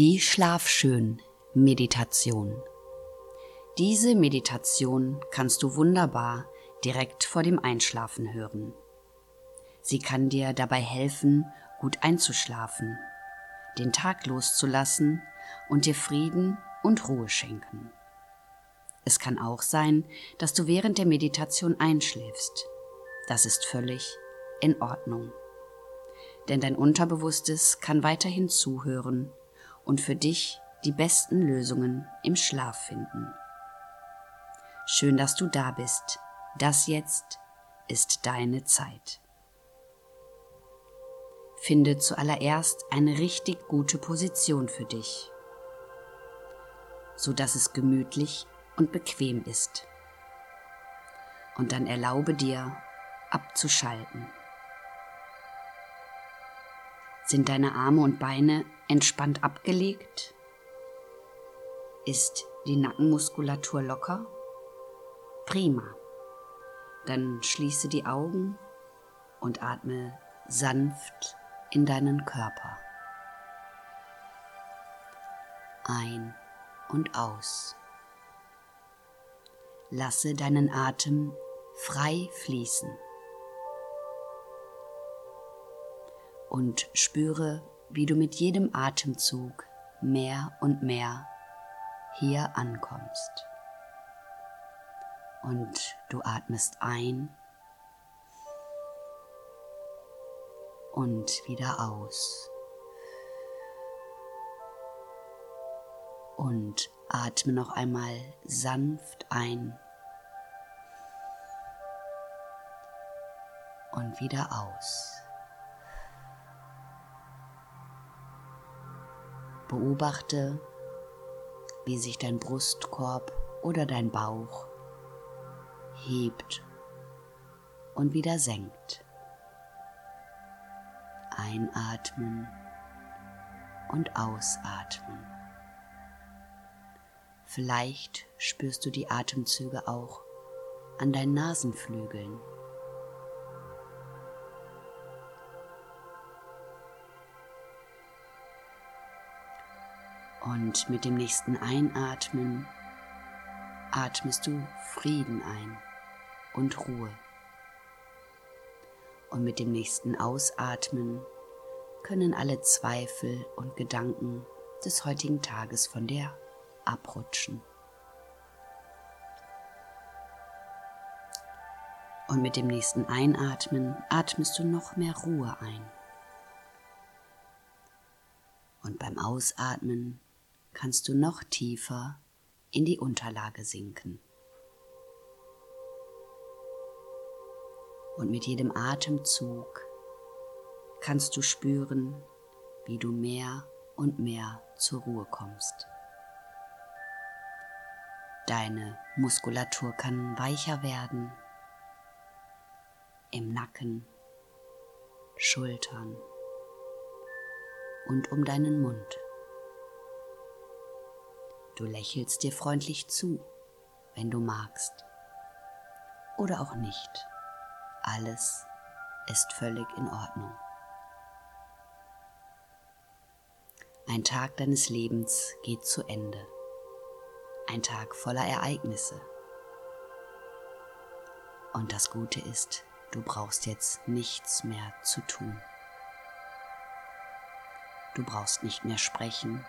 Die Schlafschön-Meditation. Diese Meditation kannst du wunderbar direkt vor dem Einschlafen hören. Sie kann dir dabei helfen, gut einzuschlafen, den Tag loszulassen und dir Frieden und Ruhe schenken. Es kann auch sein, dass du während der Meditation einschläfst. Das ist völlig in Ordnung. Denn dein Unterbewusstes kann weiterhin zuhören und für dich die besten Lösungen im Schlaf finden. Schön, dass du da bist. Das jetzt ist deine Zeit. Finde zuallererst eine richtig gute Position für dich, so dass es gemütlich und bequem ist. Und dann erlaube dir abzuschalten. Sind deine Arme und Beine entspannt abgelegt? Ist die Nackenmuskulatur locker? Prima. Dann schließe die Augen und atme sanft in deinen Körper. Ein und aus. Lasse deinen Atem frei fließen. Und spüre, wie du mit jedem Atemzug mehr und mehr hier ankommst. Und du atmest ein und wieder aus. Und atme noch einmal sanft ein und wieder aus. Beobachte, wie sich dein Brustkorb oder dein Bauch hebt und wieder senkt. Einatmen und ausatmen. Vielleicht spürst du die Atemzüge auch an deinen Nasenflügeln. Und mit dem nächsten Einatmen atmest du Frieden ein und Ruhe. Und mit dem nächsten Ausatmen können alle Zweifel und Gedanken des heutigen Tages von dir abrutschen. Und mit dem nächsten Einatmen atmest du noch mehr Ruhe ein. Und beim Ausatmen kannst du noch tiefer in die Unterlage sinken. Und mit jedem Atemzug kannst du spüren, wie du mehr und mehr zur Ruhe kommst. Deine Muskulatur kann weicher werden im Nacken, Schultern und um deinen Mund. Du lächelst dir freundlich zu, wenn du magst. Oder auch nicht. Alles ist völlig in Ordnung. Ein Tag deines Lebens geht zu Ende. Ein Tag voller Ereignisse. Und das Gute ist, du brauchst jetzt nichts mehr zu tun. Du brauchst nicht mehr sprechen,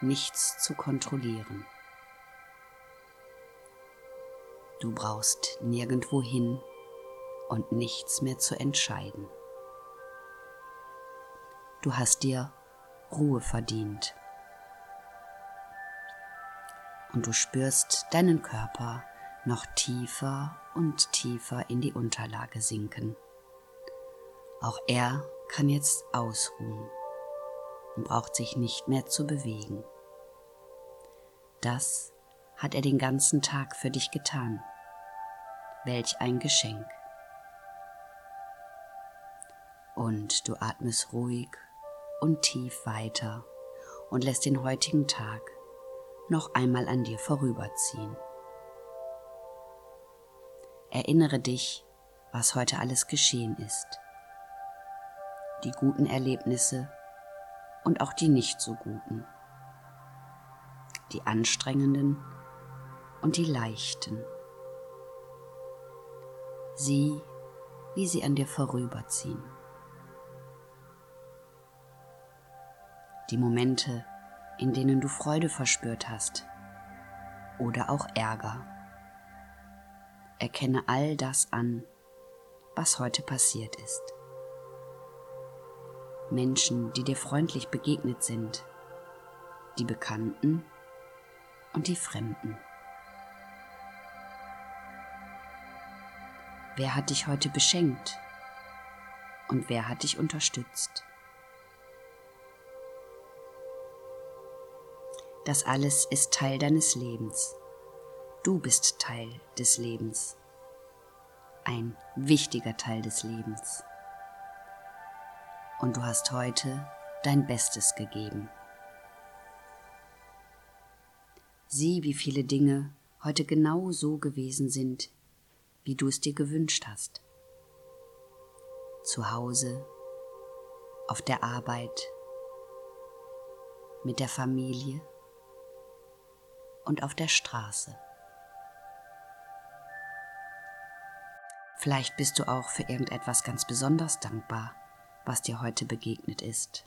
nichts zu kontrollieren. Du brauchst nirgendwo hin und nichts mehr zu entscheiden. Du hast dir Ruhe verdient. Und du spürst deinen Körper noch tiefer und tiefer in die Unterlage sinken. Auch er kann jetzt ausruhen braucht sich nicht mehr zu bewegen. Das hat er den ganzen Tag für dich getan. Welch ein Geschenk. Und du atmest ruhig und tief weiter und lässt den heutigen Tag noch einmal an dir vorüberziehen. Erinnere dich, was heute alles geschehen ist. Die guten Erlebnisse und auch die nicht so guten, die anstrengenden und die leichten. Sieh, wie sie an dir vorüberziehen. Die Momente, in denen du Freude verspürt hast oder auch Ärger. Erkenne all das an, was heute passiert ist. Menschen, die dir freundlich begegnet sind, die Bekannten und die Fremden. Wer hat dich heute beschenkt und wer hat dich unterstützt? Das alles ist Teil deines Lebens. Du bist Teil des Lebens. Ein wichtiger Teil des Lebens. Und du hast heute dein Bestes gegeben. Sieh, wie viele Dinge heute genau so gewesen sind, wie du es dir gewünscht hast. Zu Hause, auf der Arbeit, mit der Familie und auf der Straße. Vielleicht bist du auch für irgendetwas ganz besonders dankbar, was dir heute begegnet ist.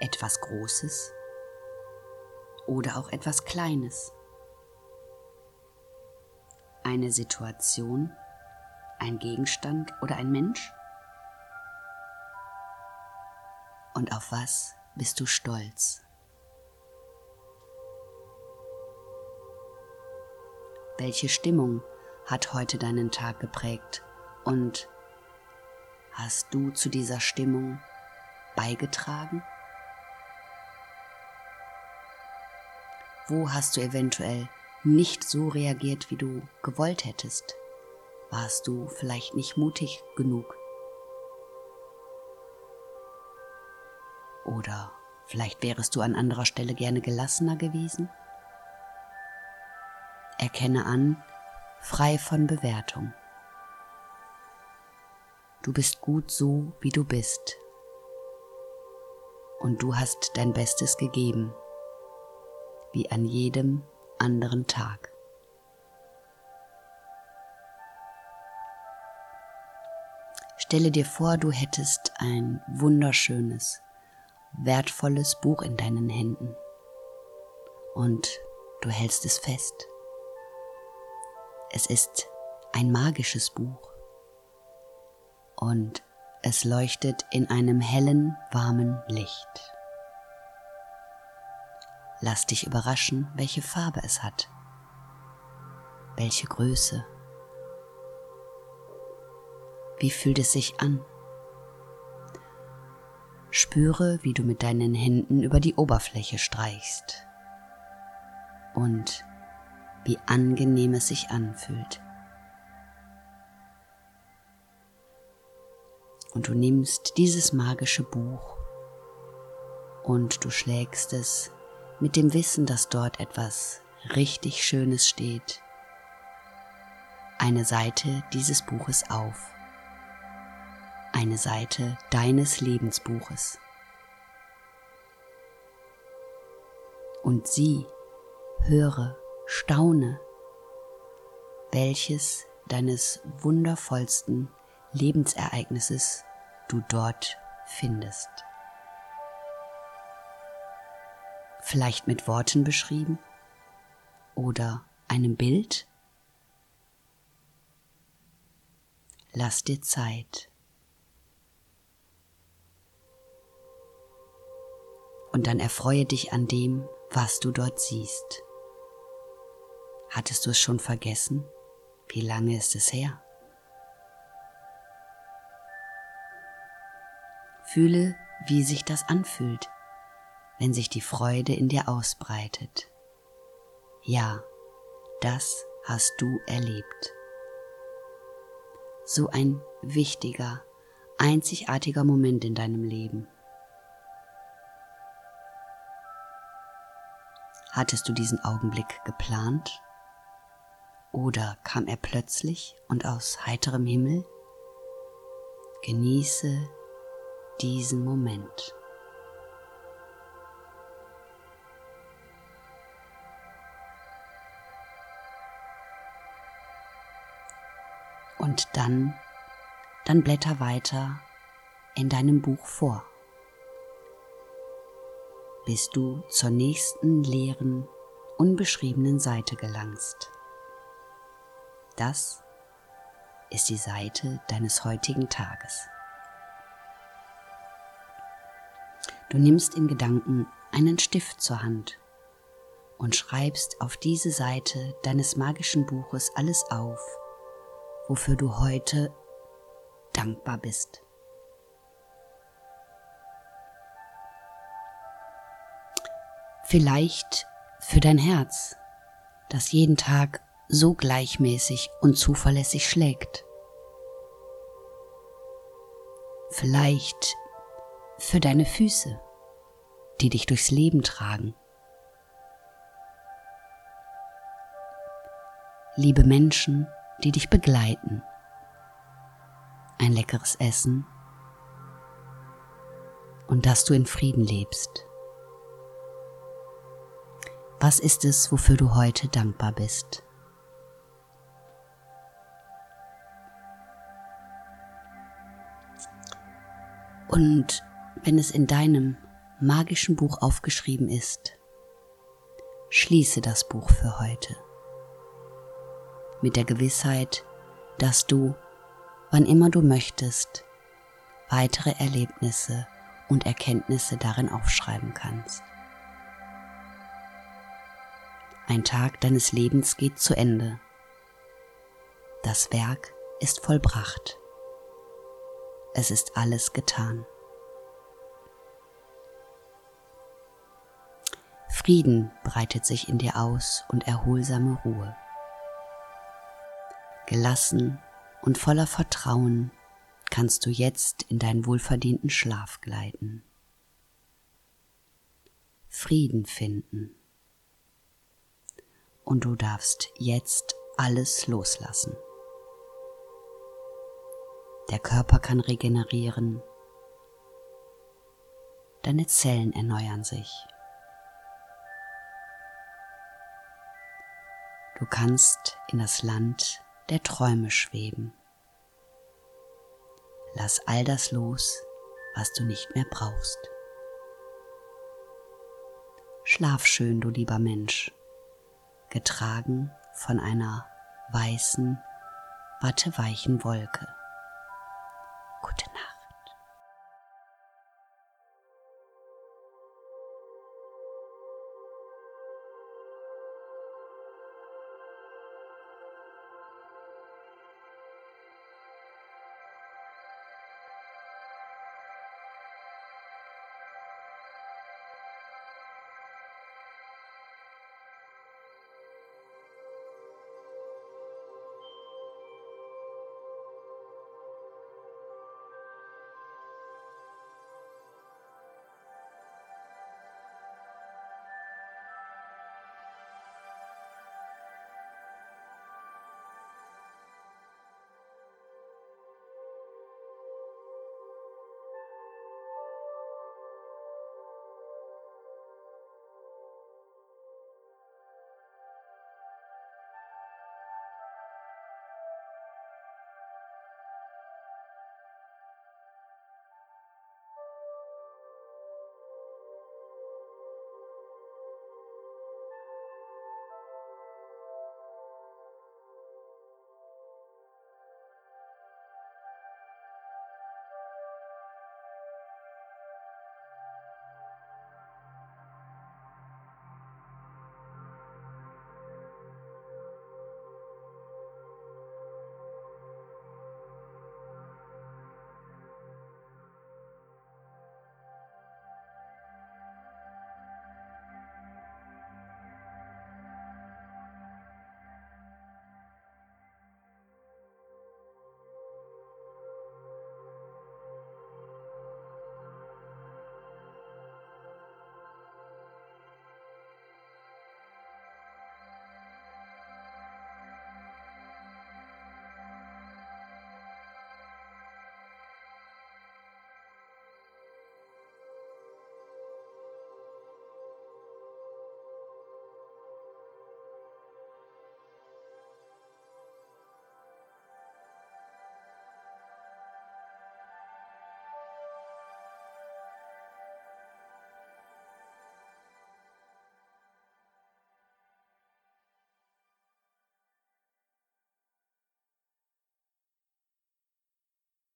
Etwas Großes oder auch etwas Kleines. Eine Situation, ein Gegenstand oder ein Mensch? Und auf was bist du stolz? Welche Stimmung hat heute deinen Tag geprägt? Und hast du zu dieser Stimmung beigetragen? Wo hast du eventuell nicht so reagiert, wie du gewollt hättest? Warst du vielleicht nicht mutig genug? Oder vielleicht wärest du an anderer Stelle gerne gelassener gewesen? Erkenne an, frei von Bewertung. Du bist gut so, wie du bist. Und du hast dein Bestes gegeben, wie an jedem anderen Tag. Stelle dir vor, du hättest ein wunderschönes, wertvolles Buch in deinen Händen und du hältst es fest. Es ist ein magisches Buch und es leuchtet in einem hellen, warmen Licht. Lass dich überraschen, welche Farbe es hat, welche Größe. Wie fühlt es sich an? Spüre, wie du mit deinen Händen über die Oberfläche streichst und wie angenehm es sich anfühlt. Und du nimmst dieses magische Buch und du schlägst es mit dem Wissen, dass dort etwas richtig Schönes steht, eine Seite dieses Buches auf, eine Seite deines Lebensbuches. Und sieh, höre, Staune, welches deines wundervollsten Lebensereignisses du dort findest. Vielleicht mit Worten beschrieben oder einem Bild? Lass dir Zeit. Und dann erfreue dich an dem, was du dort siehst. Hattest du es schon vergessen? Wie lange ist es her? Fühle, wie sich das anfühlt, wenn sich die Freude in dir ausbreitet. Ja, das hast du erlebt. So ein wichtiger, einzigartiger Moment in deinem Leben. Hattest du diesen Augenblick geplant? Oder kam er plötzlich und aus heiterem Himmel? Genieße diesen Moment. Und dann, dann blätter weiter in deinem Buch vor, bis du zur nächsten leeren, unbeschriebenen Seite gelangst. Das ist die Seite deines heutigen Tages. Du nimmst in Gedanken einen Stift zur Hand und schreibst auf diese Seite deines magischen Buches alles auf, wofür du heute dankbar bist. Vielleicht für dein Herz, das jeden Tag so gleichmäßig und zuverlässig schlägt. Vielleicht für deine Füße, die dich durchs Leben tragen. Liebe Menschen, die dich begleiten. Ein leckeres Essen und dass du in Frieden lebst. Was ist es, wofür du heute dankbar bist? Und wenn es in deinem magischen Buch aufgeschrieben ist, schließe das Buch für heute mit der Gewissheit, dass du, wann immer du möchtest, weitere Erlebnisse und Erkenntnisse darin aufschreiben kannst. Ein Tag deines Lebens geht zu Ende. Das Werk ist vollbracht es ist alles getan. Frieden breitet sich in dir aus und erholsame Ruhe. Gelassen und voller Vertrauen kannst du jetzt in deinen wohlverdienten Schlaf gleiten. Frieden finden. Und du darfst jetzt alles loslassen. Der Körper kann regenerieren. Deine Zellen erneuern sich. Du kannst in das Land der Träume schweben. Lass all das los, was du nicht mehr brauchst. Schlaf schön, du lieber Mensch, getragen von einer weißen, watteweichen Wolke.